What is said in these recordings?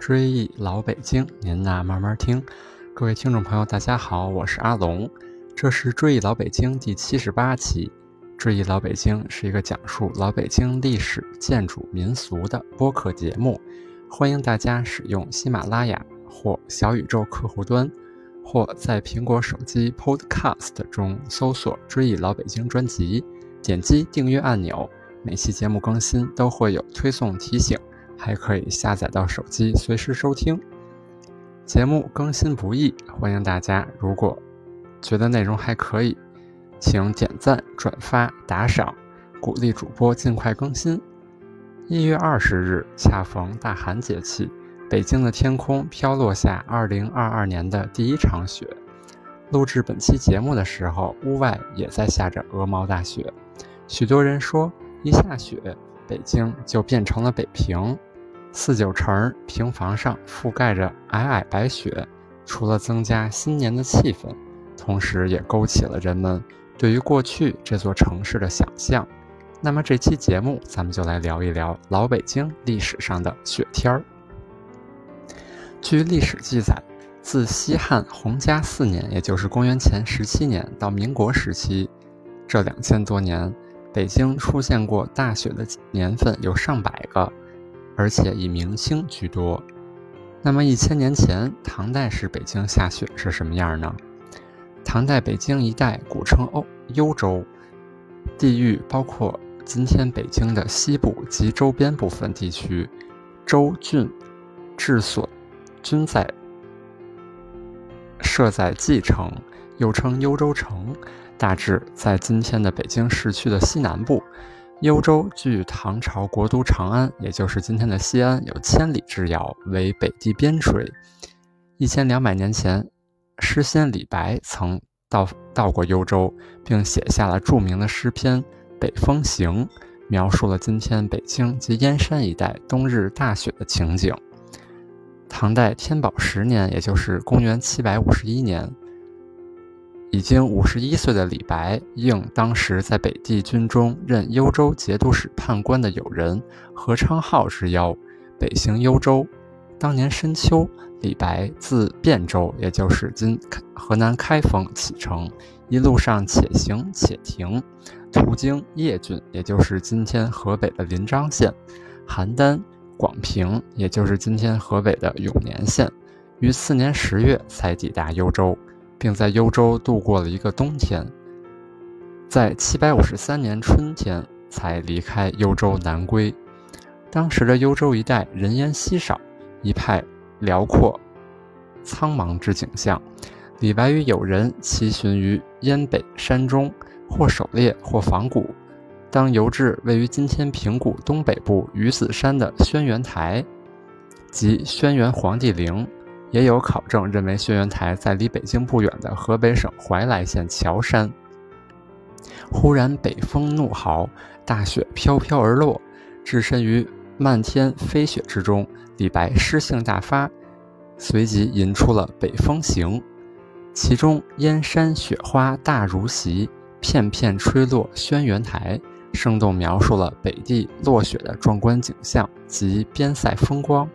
追忆老北京，您呐慢慢听。各位听众朋友，大家好，我是阿龙，这是《追忆老北京》第七十八期。《追忆老北京》是一个讲述老北京历史、建筑、民俗的播客节目，欢迎大家使用喜马拉雅或小宇宙客户端，或在苹果手机 Podcast 中搜索“追忆老北京”专辑，点击订阅按钮，每期节目更新都会有推送提醒。还可以下载到手机，随时收听。节目更新不易，欢迎大家。如果觉得内容还可以，请点赞、转发、打赏，鼓励主播尽快更新。一月二十日，恰逢大寒节气，北京的天空飘落下二零二二年的第一场雪。录制本期节目的时候，屋外也在下着鹅毛大雪。许多人说，一下雪，北京就变成了北平。四九城平房上覆盖着皑皑白雪，除了增加新年的气氛，同时也勾起了人们对于过去这座城市的想象。那么这期节目，咱们就来聊一聊老北京历史上的雪天儿。据历史记载，自西汉洪嘉四年，也就是公元前十七年到民国时期，这两千多年，北京出现过大雪的年份有上百个。而且以明清居多。那么一千年前，唐代时北京下雪是什么样呢？唐代北京一带古称欧幽州，地域包括今天北京的西部及周边部分地区，州郡治所均在设在蓟城，又称幽州城，大致在今天的北京市区的西南部。幽州距唐朝国都长安，也就是今天的西安，有千里之遥，为北地边陲。一千两百年前，诗仙李白曾到到过幽州，并写下了著名的诗篇《北风行》，描述了今天北京及燕山一带冬日大雪的情景。唐代天宝十年，也就是公元七百五十一年。已经五十一岁的李白，应当时在北地军中任幽州节度使判官的友人何昌浩之邀，北行幽州。当年深秋，李白自汴州，也就是今河南开封启程，一路上且行且停，途经叶郡，也就是今天河北的临漳县；邯郸、广平，也就是今天河北的永年县，于次年十月才抵达幽州。并在幽州度过了一个冬天，在七百五十三年春天才离开幽州南归。当时的幽州一带人烟稀少，一派辽阔苍茫之景象。李白与友人骑寻于燕北山中，或狩猎，或访古。当游至位于今天平谷东北部鱼子山的轩辕台及轩辕黄帝陵。也有考证认为，轩辕台在离北京不远的河北省怀来县乔山。忽然北风怒号，大雪飘飘而落，置身于漫天飞雪之中。李白诗兴大发，随即吟出了《北风行》，其中“燕山雪花大如席，片片吹落轩辕台”，生动描述了北地落雪的壮观景象及边塞风光。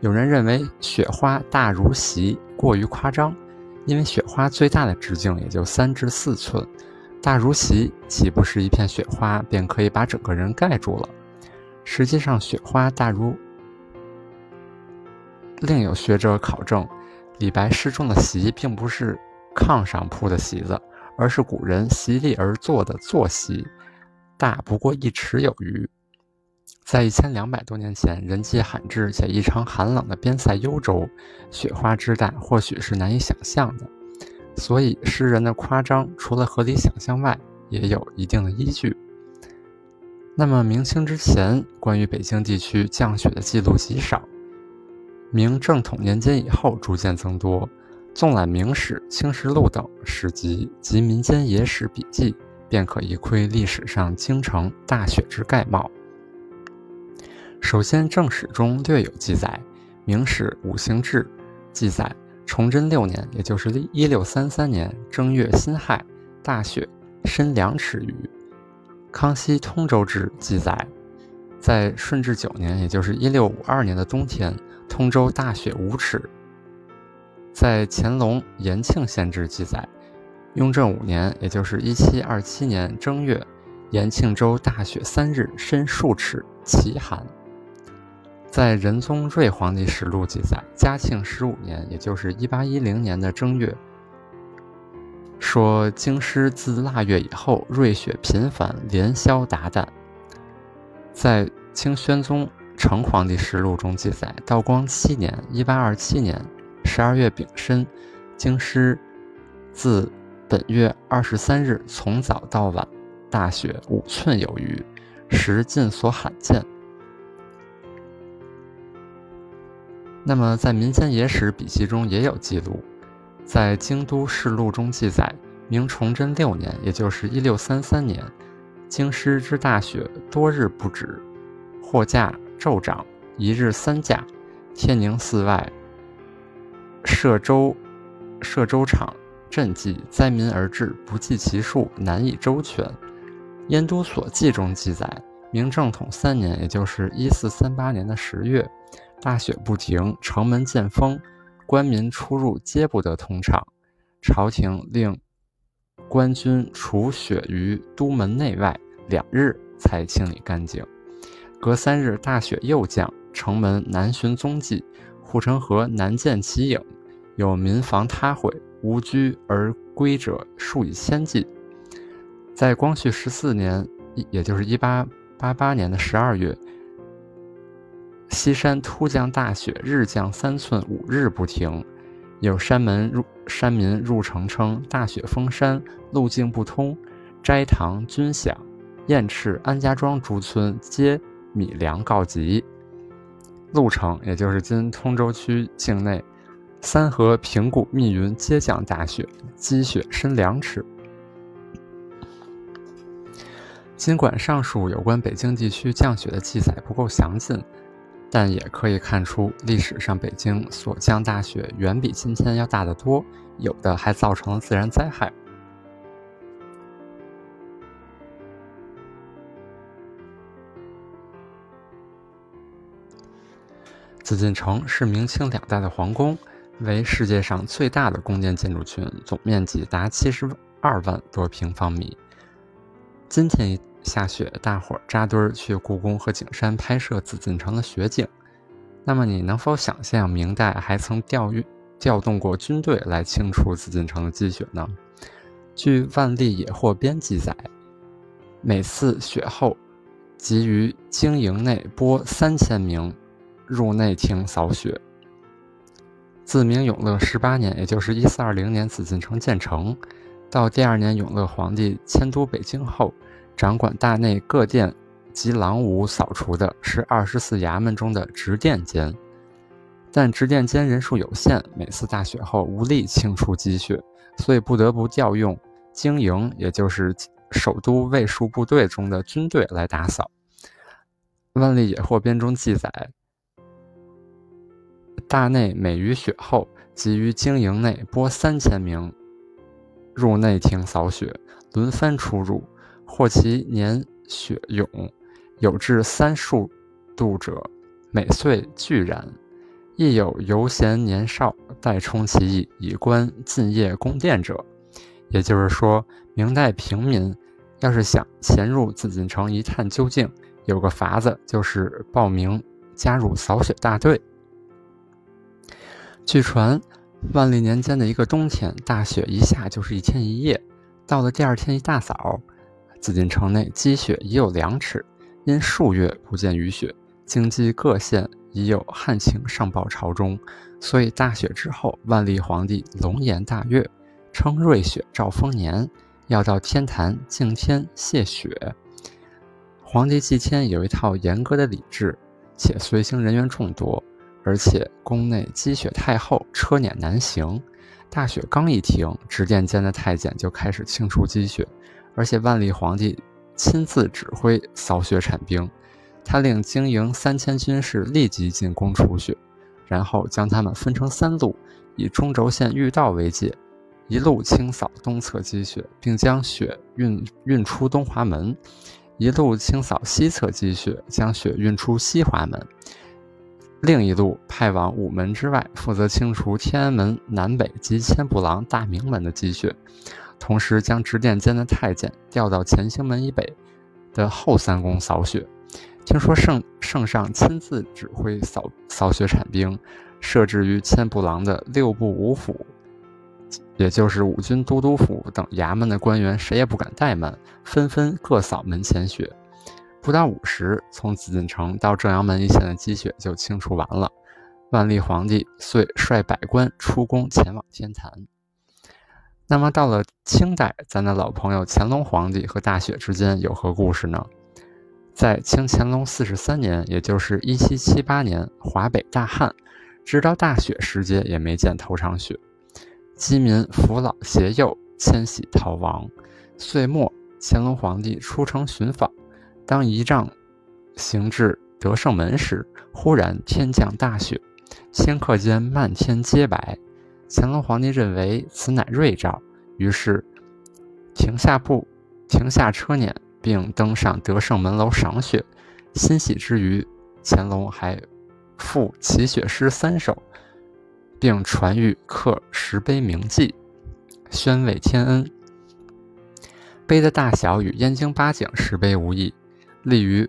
有人认为雪花大如席过于夸张，因为雪花最大的直径也就三至四寸，大如席岂不是一片雪花便可以把整个人盖住了？实际上，雪花大如……另有学者考证，李白诗中的席并不是炕上铺的席子，而是古人席地而坐的坐席，大不过一尺有余。在一千两百多年前，人迹罕至且异常寒冷的边塞幽州，雪花之大或许是难以想象的。所以，诗人的夸张除了合理想象外，也有一定的依据。那么，明清之前，关于北京地区降雪的记录极少；明正统年间以后，逐渐增多。纵览《明史》《清石录》等史籍及民间野史笔记，便可一窥历史上京城大雪之概貌。首先，正史中略有记载，《明史五行志》记载，崇祯六年，也就是一六三三年正月辛亥，大雪，深两尺余。康熙通州志记载，在顺治九年，也就是一六五二年的冬天，通州大雪五尺。在乾隆延庆县志记载，雍正五年，也就是一七二七年正月，延庆州大雪三日，深数尺，奇寒。在仁宗睿皇帝实录记载，嘉庆十五年，也就是一八一零年的正月，说京师自腊月以后，瑞雪频繁，连宵达旦。在清宣宗成皇帝实录中记载，道光七年（一八二七年）十二月丙申，京师自本月二十三日从早到晚，大雪五寸有余，时近所罕见。那么，在民间野史笔记中也有记录，在京都市录中记载，明崇祯六年，也就是一六三三年，京师之大雪多日不止，货价骤涨，一日三价。天宁寺外歙州歙州场赈济，灾民而至，不计其数，难以周全。燕都所记中记载，明正统三年，也就是一四三八年的十月。大雪不停，城门见风，官民出入皆不得通畅。朝廷令官军除雪于都门内外，两日才清理干净。隔三日，大雪又降，城门难寻踪迹，护城河难见其影，有民房塌毁，无居而归者数以千计。在光绪十四年，也就是一八八八年的十二月。西山突降大雪，日降三寸，五日不停。有山门入山民入城称大雪封山，路径不通，斋堂军饷、燕翅、安家庄诸村皆米粮告急。鹿城，也就是今通州区境内，三河平谷密云皆降大雪，积雪深两尺。尽管上述有关北京地区降雪的记载不够详尽。但也可以看出，历史上北京所降大雪远比今天要大得多，有的还造成了自然灾害。紫禁城是明清两代的皇宫，为世界上最大的宫殿建筑群，总面积达七十二万多平方米。今天。下雪，大伙扎堆儿去故宫和景山拍摄紫禁城的雪景。那么，你能否想象明代还曾调运调动过军队来清除紫禁城的积雪呢？据《万历野获编》记载，每次雪后，即于京营内拨三千名入内廷扫雪。自明永乐十八年，也就是一四二零年，紫禁城建成，到第二年永乐皇帝迁都北京后。掌管大内各殿及廊屋扫除的是二十四衙门中的执殿监，但执殿监人数有限，每次大雪后无力清除积雪，所以不得不调用京营，也就是首都卫戍部队中的军队来打扫。《万历野获编》中记载，大内每于雪后，即于京营内拨三千名入内廷扫雪，轮番出入。或其年雪涌，有至三数度者，每岁俱然；亦有游闲年少代充其意，以观进夜宫殿者。也就是说，明代平民要是想潜入紫禁城一探究竟，有个法子，就是报名加入扫雪大队。据传，万历年间的一个冬天，大雪一下就是一天一夜，到了第二天一大早。紫禁城内积雪已有两尺，因数月不见雨雪，京畿各县已有旱情上报朝中，所以大雪之后，万历皇帝龙颜大悦，称瑞雪兆丰年，要到天坛敬天谢雪。皇帝祭天有一套严格的礼制，且随行人员众多，而且宫内积雪太厚，车辇难行。大雪刚一停，执殿间的太监就开始清除积雪。而且万历皇帝亲自指挥扫雪铲冰，他令经营三千军士立即进宫除雪，然后将他们分成三路，以中轴线御道为界，一路清扫东侧积雪，并将雪运运出东华门；一路清扫西侧积雪，将雪运出西华门。另一路派往午门之外，负责清除天安门南北及千步廊、大明门的积雪，同时将直殿监的太监调到乾清门以北的后三宫扫雪。听说圣圣上亲自指挥扫扫雪铲兵，设置于千步廊的六部五府，也就是五军都督府等衙门的官员，谁也不敢怠慢，纷纷各扫门前雪。不到午时，从紫禁城到正阳门一线的积雪就清除完了。万历皇帝遂率百官出宫前往天坛。那么到了清代，咱的老朋友乾隆皇帝和大雪之间有何故事呢？在清乾隆四十三年，也就是一七七八年，华北大旱，直到大雪时节也没见头场雪，饥民扶老携幼迁徙逃亡。岁末，乾隆皇帝出城寻访。当仪仗行至德胜门时，忽然天降大雪，顷刻间漫天皆白。乾隆皇帝认为此乃瑞兆，于是停下步，停下车辇，并登上德胜门楼赏雪。欣喜之余，乾隆还赋祈雪诗三首，并传谕刻石碑铭记，宣慰天恩。碑的大小与燕京八景石碑无异。立于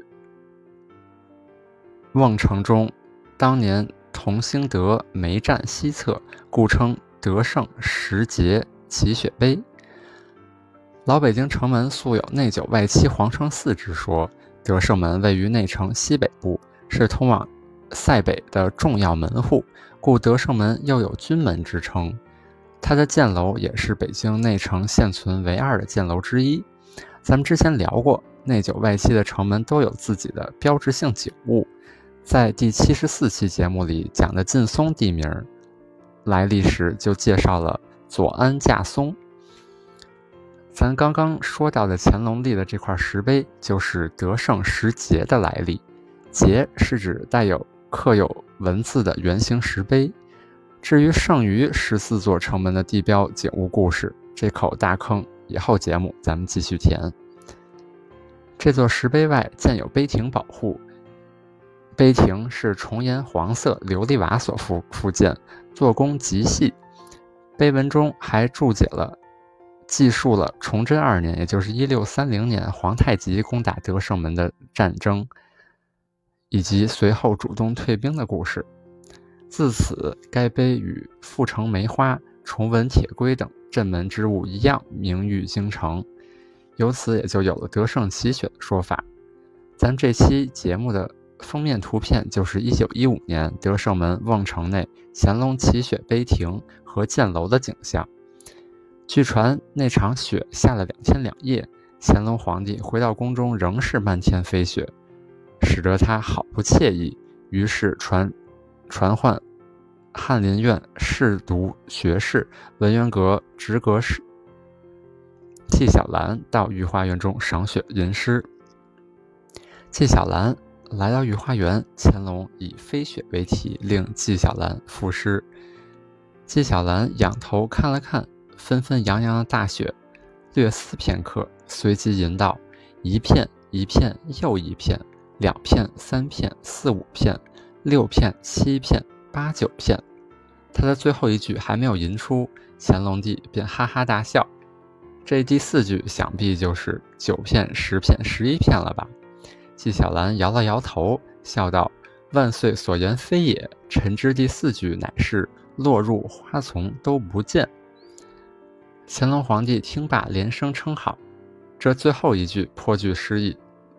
瓮城中，当年同兴德梅站西侧，故称德胜石碣祈雪碑。老北京城门素有内九外七皇城四之说，德胜门位于内城西北部，是通往塞北的重要门户，故德胜门又有军门之称。它的箭楼也是北京内城现存唯二的箭楼之一。咱们之前聊过。内九外七的城门都有自己的标志性景物，在第七十四期节目里讲的劲松地名来历时，就介绍了左安架松。咱刚刚说到的乾隆立的这块石碑，就是德胜石碣的来历。碣是指带有刻有文字的圆形石碑。至于剩余十四座城门的地标景物故事，这口大坑以后节目咱们继续填。这座石碑外建有碑亭保护，碑亭是重檐黄色琉璃瓦所覆覆建，做工极细。碑文中还注解了记述了崇祯二年，也就是一六三零年，皇太极攻打德胜门的战争，以及随后主动退兵的故事。自此，该碑与阜成梅花、崇文铁龟等镇门之物一样，名誉京城。由此也就有了德胜奇雪的说法。咱这期节目的封面图片就是1915年德胜门瓮城内乾隆祈雪碑亭和箭楼的景象。据传那场雪下了两天两夜，乾隆皇帝回到宫中仍是漫天飞雪，使得他好不惬意。于是传传唤翰林院侍读学士文渊阁直阁使。纪晓岚到御花园中赏雪吟诗。纪晓岚来到御花园，乾隆以飞雪为题，令纪晓岚赋诗。纪晓岚仰头看了看纷纷扬扬的大雪，略思片刻，随即吟道：“一片一片又一片，两片三片四五片，六片七片八九片。”他的最后一句还没有吟出，乾隆帝便哈哈大笑。这第四句想必就是九片、十片、十一片了吧？纪晓岚摇了摇头，笑道：“万岁所言非也，臣之第四句乃是落入花丛都不见。”乾隆皇帝听罢，连声称好。这最后一句颇具诗意，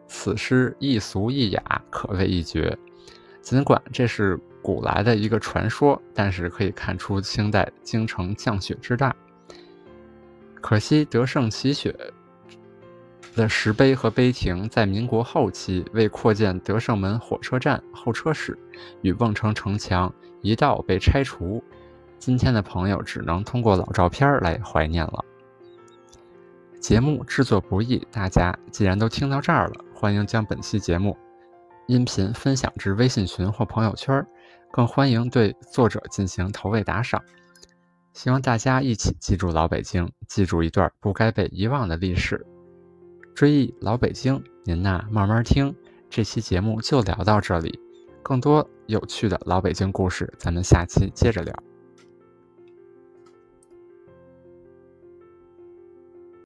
此诗亦俗亦雅，可谓一绝。尽管这是古来的一个传说，但是可以看出清代京城降雪之大。可惜得胜祈雪的石碑和碑亭在民国后期为扩建德胜门火车站候车室与瓮城城墙一道被拆除，今天的朋友只能通过老照片来怀念了。节目制作不易，大家既然都听到这儿了，欢迎将本期节目音频分享至微信群或朋友圈，更欢迎对作者进行投喂打赏。希望大家一起记住老北京，记住一段不该被遗忘的历史。追忆老北京，您呐慢慢听。这期节目就聊到这里，更多有趣的老北京故事，咱们下期接着聊。